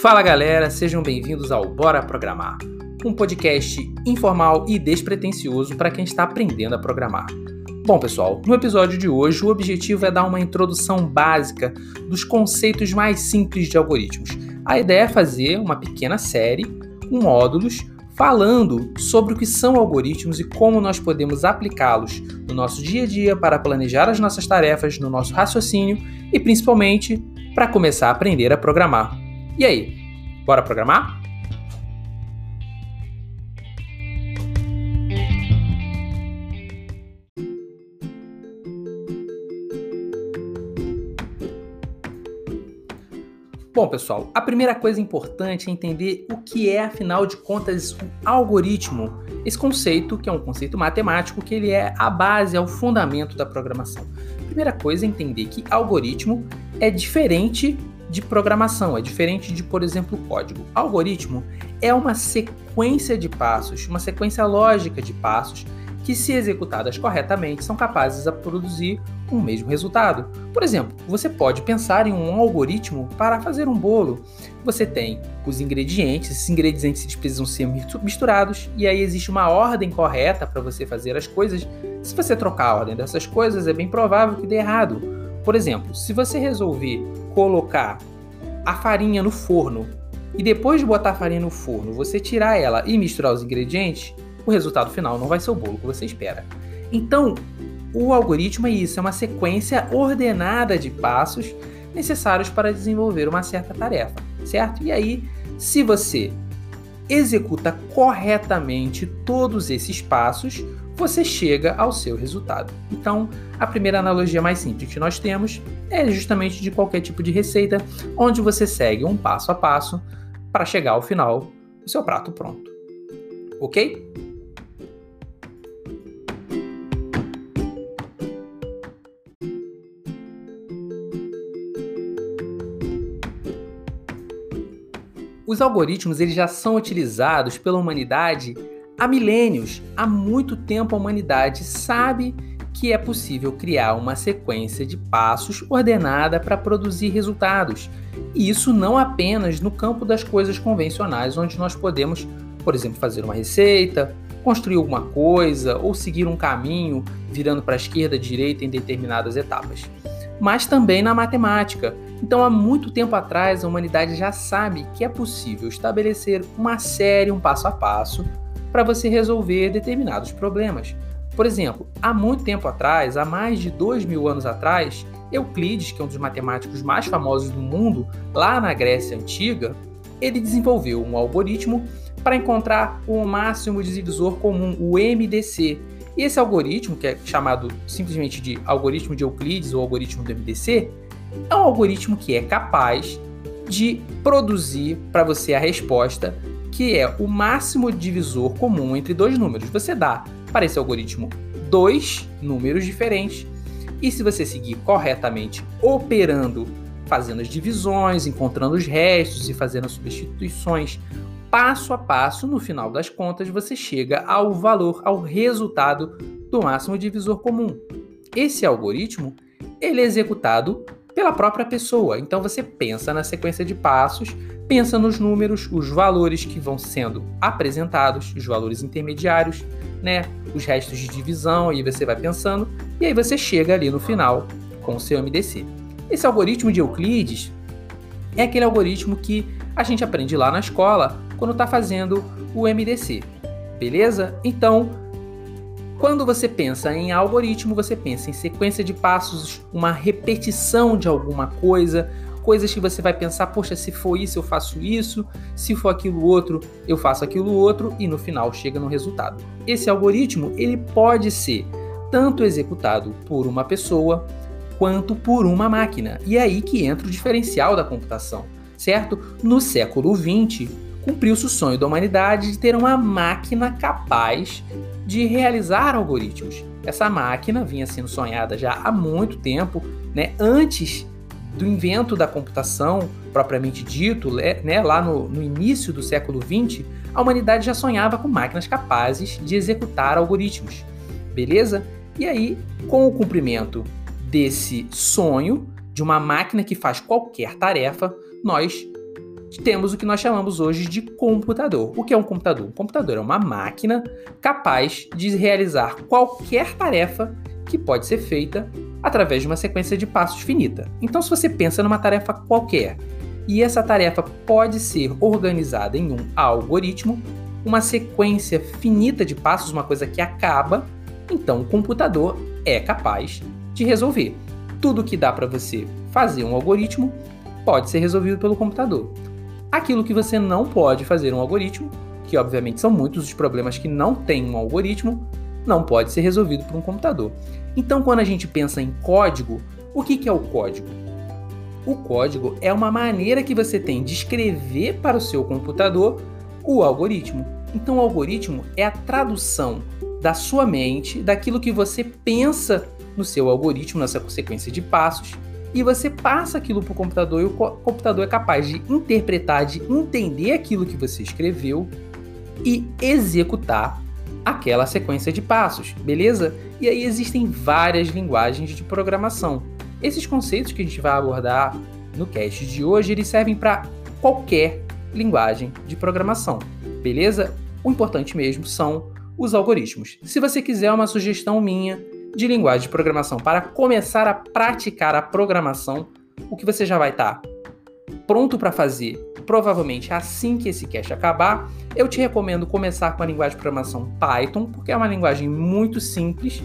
Fala galera, sejam bem-vindos ao Bora Programar, um podcast informal e despretensioso para quem está aprendendo a programar. Bom, pessoal, no episódio de hoje o objetivo é dar uma introdução básica dos conceitos mais simples de algoritmos. A ideia é fazer uma pequena série com módulos falando sobre o que são algoritmos e como nós podemos aplicá-los no nosso dia a dia para planejar as nossas tarefas, no nosso raciocínio e principalmente para começar a aprender a programar. E aí, bora programar? Bom, pessoal, a primeira coisa importante é entender o que é, afinal de contas, o algoritmo. Esse conceito, que é um conceito matemático, que ele é a base, é o fundamento da programação. A primeira coisa é entender que algoritmo é diferente de programação, é diferente de, por exemplo, código. Algoritmo é uma sequência de passos, uma sequência lógica de passos que, se executadas corretamente, são capazes de produzir um mesmo resultado. Por exemplo, você pode pensar em um algoritmo para fazer um bolo. Você tem os ingredientes, esses ingredientes precisam ser misturados e aí existe uma ordem correta para você fazer as coisas. Se você trocar a ordem dessas coisas, é bem provável que dê errado. Por exemplo, se você resolver colocar a farinha no forno e depois de botar a farinha no forno, você tirar ela e misturar os ingredientes, o resultado final não vai ser o bolo que você espera. Então, o algoritmo é isso, é uma sequência ordenada de passos necessários para desenvolver uma certa tarefa, certo? E aí, se você executa corretamente todos esses passos, você chega ao seu resultado. Então, a primeira analogia mais simples que nós temos é justamente de qualquer tipo de receita, onde você segue um passo a passo para chegar ao final do seu prato pronto. Ok? Os algoritmos eles já são utilizados pela humanidade há milênios. Há muito tempo a humanidade sabe que é possível criar uma sequência de passos ordenada para produzir resultados. E isso não apenas no campo das coisas convencionais, onde nós podemos, por exemplo, fazer uma receita, construir alguma coisa ou seguir um caminho virando para a esquerda, direita em determinadas etapas. Mas também na matemática. Então, há muito tempo atrás, a humanidade já sabe que é possível estabelecer uma série, um passo a passo, para você resolver determinados problemas. Por exemplo, há muito tempo atrás, há mais de dois mil anos atrás, Euclides, que é um dos matemáticos mais famosos do mundo, lá na Grécia Antiga, ele desenvolveu um algoritmo para encontrar o máximo divisor comum, o MDC. E esse algoritmo, que é chamado simplesmente de algoritmo de Euclides ou algoritmo do MDC, é um algoritmo que é capaz de produzir para você a resposta que é o máximo divisor comum entre dois números. Você dá para esse algoritmo dois números diferentes e se você seguir corretamente operando, fazendo as divisões, encontrando os restos e fazendo as substituições passo a passo, no final das contas você chega ao valor, ao resultado do máximo divisor comum. Esse algoritmo ele é executado pela própria pessoa. Então você pensa na sequência de passos, pensa nos números, os valores que vão sendo apresentados, os valores intermediários, né, os restos de divisão, aí você vai pensando e aí você chega ali no final com o seu MDC. Esse algoritmo de Euclides é aquele algoritmo que a gente aprende lá na escola quando está fazendo o MDC, beleza? Então quando você pensa em algoritmo, você pensa em sequência de passos, uma repetição de alguma coisa, coisas que você vai pensar, poxa, se for isso eu faço isso, se for aquilo outro eu faço aquilo outro e no final chega no resultado. Esse algoritmo ele pode ser tanto executado por uma pessoa quanto por uma máquina. E é aí que entra o diferencial da computação, certo? No século XX, cumpriu-se o sonho da humanidade de ter uma máquina capaz de realizar algoritmos. Essa máquina vinha sendo sonhada já há muito tempo, né, antes do invento da computação propriamente dito, né, lá no, no início do século XX, a humanidade já sonhava com máquinas capazes de executar algoritmos. Beleza? E aí, com o cumprimento desse sonho de uma máquina que faz qualquer tarefa, nós temos o que nós chamamos hoje de computador. O que é um computador? Um computador é uma máquina capaz de realizar qualquer tarefa que pode ser feita através de uma sequência de passos finita. Então, se você pensa numa tarefa qualquer e essa tarefa pode ser organizada em um algoritmo, uma sequência finita de passos, uma coisa que acaba, então o computador é capaz de resolver. Tudo que dá para você fazer um algoritmo pode ser resolvido pelo computador. Aquilo que você não pode fazer um algoritmo, que obviamente são muitos os problemas que não tem um algoritmo, não pode ser resolvido por um computador. Então, quando a gente pensa em código, o que é o código? O código é uma maneira que você tem de escrever para o seu computador o algoritmo. Então, o algoritmo é a tradução da sua mente, daquilo que você pensa no seu algoritmo, nessa sequência de passos, e você passa aquilo para o computador e o computador é capaz de interpretar, de entender aquilo que você escreveu e executar aquela sequência de passos, beleza? E aí existem várias linguagens de programação. Esses conceitos que a gente vai abordar no cast de hoje, eles servem para qualquer linguagem de programação, beleza? O importante mesmo são os algoritmos. Se você quiser uma sugestão minha de linguagem de programação para começar a praticar a programação, o que você já vai estar tá pronto para fazer, provavelmente assim que esse cast acabar, eu te recomendo começar com a linguagem de programação Python, porque é uma linguagem muito simples,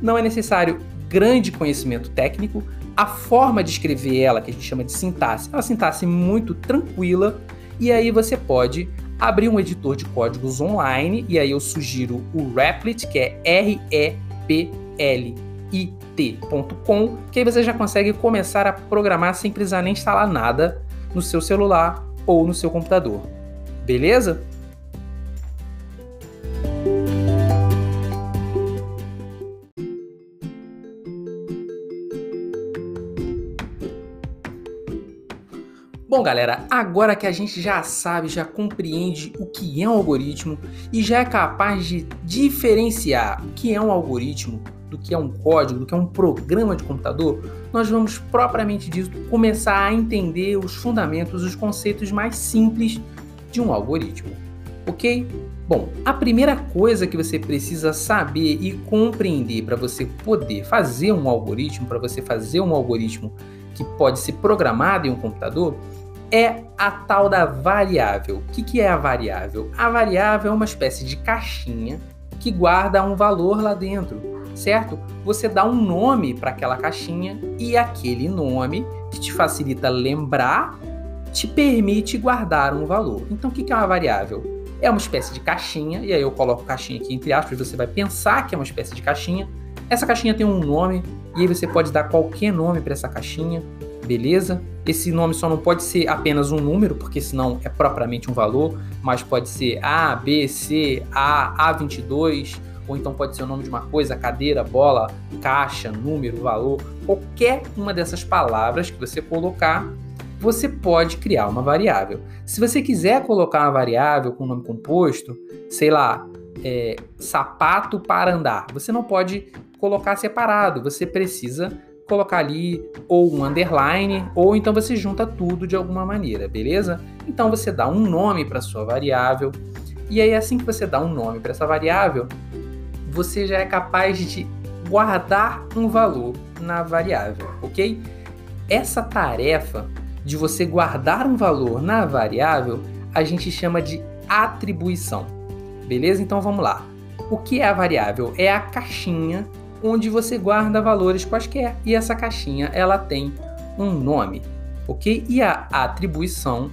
não é necessário grande conhecimento técnico, a forma de escrever ela, que a gente chama de sintaxe, é uma sintaxe muito tranquila, e aí você pode abrir um editor de códigos online, e aí eu sugiro o Replit, que é R-E-P-L-I-T.com, que aí você já consegue começar a programar sem precisar nem instalar nada no seu celular ou no seu computador. Beleza? Bom, galera, agora que a gente já sabe, já compreende o que é um algoritmo e já é capaz de diferenciar o que é um algoritmo do que é um código, do que é um programa de computador, nós vamos propriamente dito começar a entender os fundamentos, os conceitos mais simples de um algoritmo. Ok? Bom, a primeira coisa que você precisa saber e compreender para você poder fazer um algoritmo, para você fazer um algoritmo que pode ser programado em um computador, é a tal da variável. O que, que é a variável? A variável é uma espécie de caixinha que guarda um valor lá dentro, certo? Você dá um nome para aquela caixinha e aquele nome que te facilita lembrar te permite guardar um valor. Então, o que, é uma variável? É uma espécie de caixinha, e aí eu coloco caixinha aqui entre aspas, você vai pensar que é uma espécie de caixinha. Essa caixinha tem um nome, e aí você pode dar qualquer nome para essa caixinha beleza? Esse nome só não pode ser apenas um número, porque senão é propriamente um valor, mas pode ser A, B, C, A, A22, ou então pode ser o nome de uma coisa, cadeira, bola, caixa, número, valor, qualquer uma dessas palavras que você colocar, você pode criar uma variável. Se você quiser colocar uma variável com nome composto, sei lá, é, sapato para andar, você não pode colocar separado, você precisa colocar ali ou um underline, ou então você junta tudo de alguma maneira, beleza? Então você dá um nome para sua variável, e aí assim que você dá um nome para essa variável, você já é capaz de guardar um valor na variável, ok? Essa tarefa de você guardar um valor na variável, a gente chama de atribuição. Beleza? Então vamos lá. O que é a variável? É a caixinha onde você guarda valores quaisquer e essa caixinha ela tem um nome, ok? E a atribuição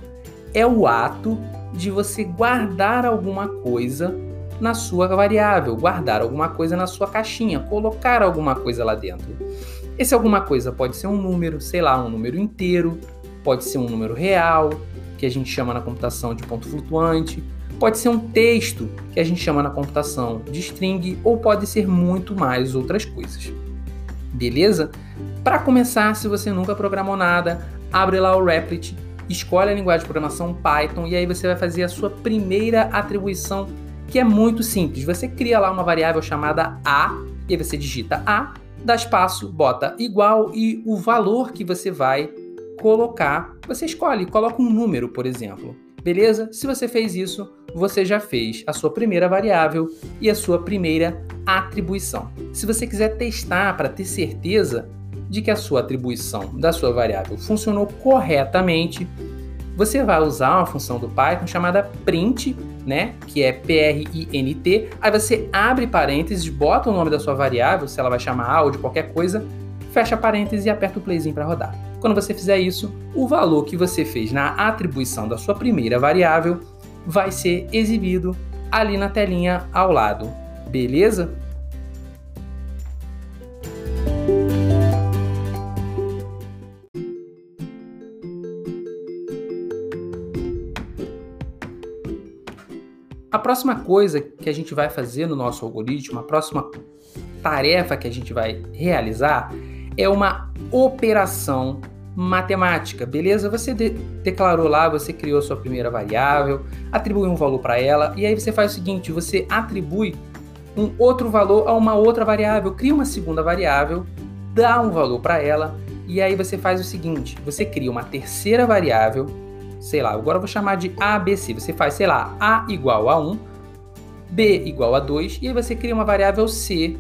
é o ato de você guardar alguma coisa na sua variável, guardar alguma coisa na sua caixinha, colocar alguma coisa lá dentro. Esse alguma coisa pode ser um número, sei lá, um número inteiro, pode ser um número real, que a gente chama na computação de ponto flutuante, Pode ser um texto, que a gente chama na computação de string, ou pode ser muito mais outras coisas. Beleza? Para começar, se você nunca programou nada, abre lá o Replit, escolhe a linguagem de programação Python e aí você vai fazer a sua primeira atribuição, que é muito simples. Você cria lá uma variável chamada a, e aí você digita a, dá espaço, bota igual e o valor que você vai colocar, você escolhe, coloca um número, por exemplo. Beleza? Se você fez isso, você já fez a sua primeira variável e a sua primeira atribuição. Se você quiser testar para ter certeza de que a sua atribuição da sua variável funcionou corretamente, você vai usar uma função do Python chamada print, né, que é P-R-I-N-T. Aí você abre parênteses, bota o nome da sua variável, se ela vai chamar A ou de qualquer coisa, fecha parênteses e aperta o playzinho para rodar. Quando você fizer isso, o valor que você fez na atribuição da sua primeira variável vai ser exibido ali na telinha ao lado. Beleza? A próxima coisa que a gente vai fazer no nosso algoritmo, a próxima tarefa que a gente vai realizar é uma operação matemática, beleza? Você de declarou lá, você criou sua primeira variável, atribuiu um valor para ela, e aí você faz o seguinte: você atribui um outro valor a uma outra variável, cria uma segunda variável, dá um valor para ela, e aí você faz o seguinte: você cria uma terceira variável, sei lá, agora eu vou chamar de ABC. Você faz, sei lá, A igual a 1, B igual a 2, e aí você cria uma variável C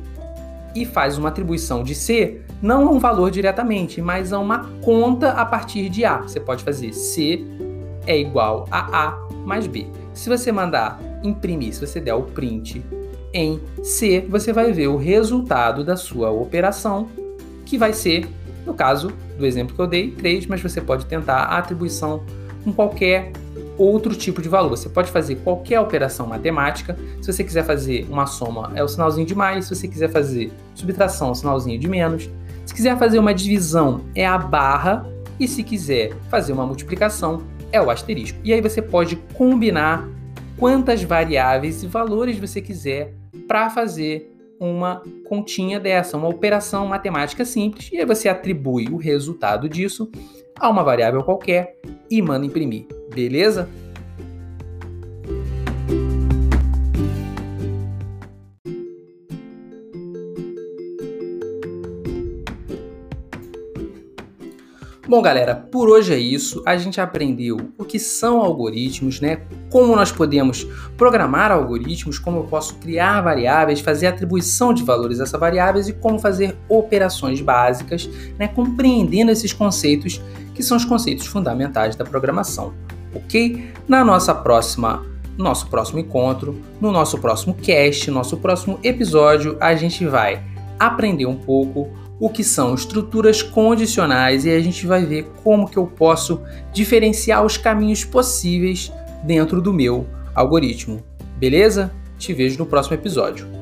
e faz uma atribuição de C não a um valor diretamente, mas a uma conta a partir de A. Você pode fazer C é igual a A mais B. Se você mandar imprimir, se você der o print em C, você vai ver o resultado da sua operação, que vai ser, no caso do exemplo que eu dei, 3, mas você pode tentar a atribuição com qualquer outro tipo de valor. Você pode fazer qualquer operação matemática. Se você quiser fazer uma soma, é o sinalzinho de mais. Se você quiser fazer subtração, é o sinalzinho de menos. Se quiser fazer uma divisão, é a barra. E se quiser fazer uma multiplicação, é o asterisco. E aí você pode combinar quantas variáveis e valores você quiser para fazer uma continha dessa, uma operação matemática simples. E aí você atribui o resultado disso a uma variável qualquer e manda imprimir. Beleza? Bom, galera, por hoje é isso. A gente aprendeu o que são algoritmos, né? Como nós podemos programar algoritmos, como eu posso criar variáveis, fazer atribuição de valores a essas variáveis e como fazer operações básicas, né? Compreendendo esses conceitos que são os conceitos fundamentais da programação, ok? Na nossa próxima nosso próximo encontro, no nosso próximo cast, nosso próximo episódio, a gente vai aprender um pouco o que são estruturas condicionais e a gente vai ver como que eu posso diferenciar os caminhos possíveis dentro do meu algoritmo. Beleza? Te vejo no próximo episódio.